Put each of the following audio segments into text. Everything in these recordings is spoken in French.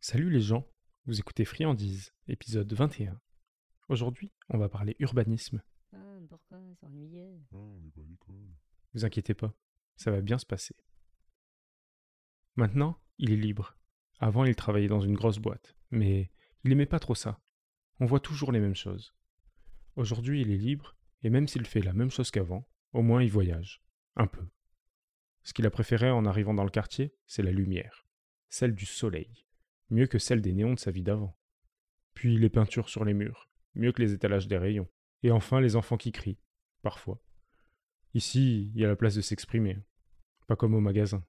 Salut les gens, vous écoutez Friandise, épisode 21. Aujourd'hui, on va parler urbanisme. Ah, pourquoi C'est ennuyeux. Vous inquiétez pas, ça va bien se passer. Maintenant, il est libre. Avant, il travaillait dans une grosse boîte, mais il aimait pas trop ça. On voit toujours les mêmes choses. Aujourd'hui, il est libre, et même s'il fait la même chose qu'avant, au moins il voyage. Un peu. Ce qu'il a préféré en arrivant dans le quartier, c'est la lumière. Celle du soleil. Mieux que celle des néons de sa vie d'avant. Puis les peintures sur les murs. Mieux que les étalages des rayons. Et enfin les enfants qui crient. Parfois. Ici, il y a la place de s'exprimer. Pas comme au magasin.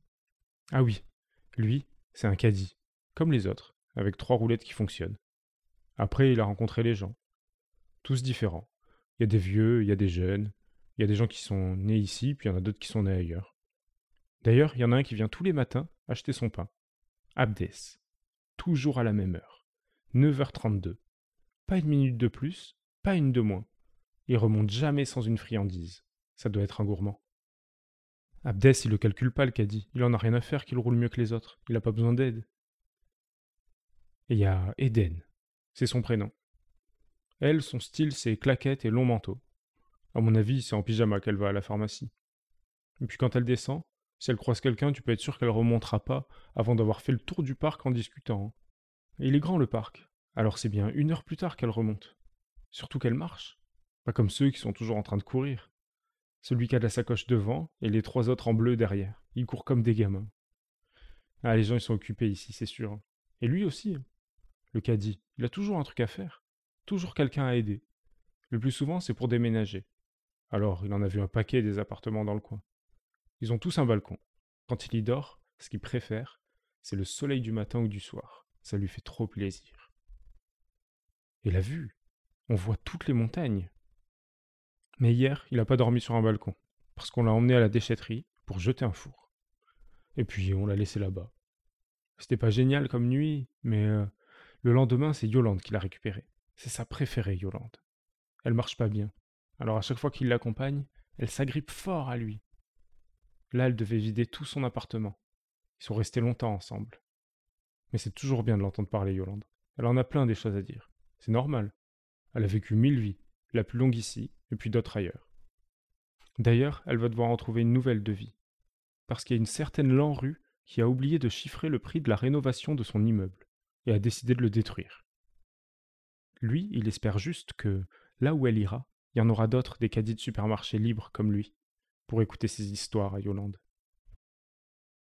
Ah oui, lui, c'est un caddie. Comme les autres, avec trois roulettes qui fonctionnent. Après, il a rencontré les gens. Tous différents. Il y a des vieux, il y a des jeunes, il y a des gens qui sont nés ici, puis il y en a d'autres qui sont nés ailleurs. D'ailleurs, il y en a un qui vient tous les matins acheter son pain. Abdès. Toujours à la même heure. 9h32. Pas une minute de plus, pas une de moins. Il remonte jamais sans une friandise. Ça doit être un gourmand. Abdès, il le calcule pas, le caddie. Il en a rien à faire qu'il roule mieux que les autres. Il a pas besoin d'aide. Et il y a Eden. C'est son prénom. Elle, son style, c'est claquettes et long manteau. À mon avis, c'est en pyjama qu'elle va à la pharmacie. Et puis quand elle descend, si elle croise quelqu'un, tu peux être sûr qu'elle remontera pas avant d'avoir fait le tour du parc en discutant. hein. Il est grand le parc, alors c'est bien une heure plus tard qu'elle remonte. Surtout qu'elle marche. Pas comme ceux qui sont toujours en train de courir. Celui qui a la sacoche devant et les trois autres en bleu derrière. Ils courent comme des gamins. Ah, les gens ils sont occupés ici, c'est sûr. hein. Et lui aussi. hein. Le caddie, il a toujours un truc à faire. Toujours quelqu'un à aider. Le plus souvent, c'est pour déménager. Alors, il en a vu un paquet des appartements dans le coin. Ils ont tous un balcon. Quand il y dort, ce qu'il préfère, c'est le soleil du matin ou du soir. Ça lui fait trop plaisir. Et la vue On voit toutes les montagnes. Mais hier, il n'a pas dormi sur un balcon, parce qu'on l'a emmené à la déchetterie pour jeter un four. Et puis, on l'a laissé là-bas. C'était pas génial comme nuit, mais euh, le lendemain, c'est Yolande qui l'a récupéré. C'est sa préférée, Yolande. Elle marche pas bien. Alors à chaque fois qu'il l'accompagne, elle s'agrippe fort à lui. Là, elle devait vider tout son appartement. Ils sont restés longtemps ensemble. Mais c'est toujours bien de l'entendre parler, Yolande. Elle en a plein des choses à dire. C'est normal. Elle a vécu mille vies, la plus longue ici, et puis d'autres ailleurs. D'ailleurs, elle va devoir en trouver une nouvelle de vie. Parce qu'il y a une certaine Lanrue qui a oublié de chiffrer le prix de la rénovation de son immeuble, et a décidé de le détruire. Lui, il espère juste que, là où elle ira, il y en aura d'autres des caddies de supermarché libres comme lui, pour écouter ses histoires à Yolande.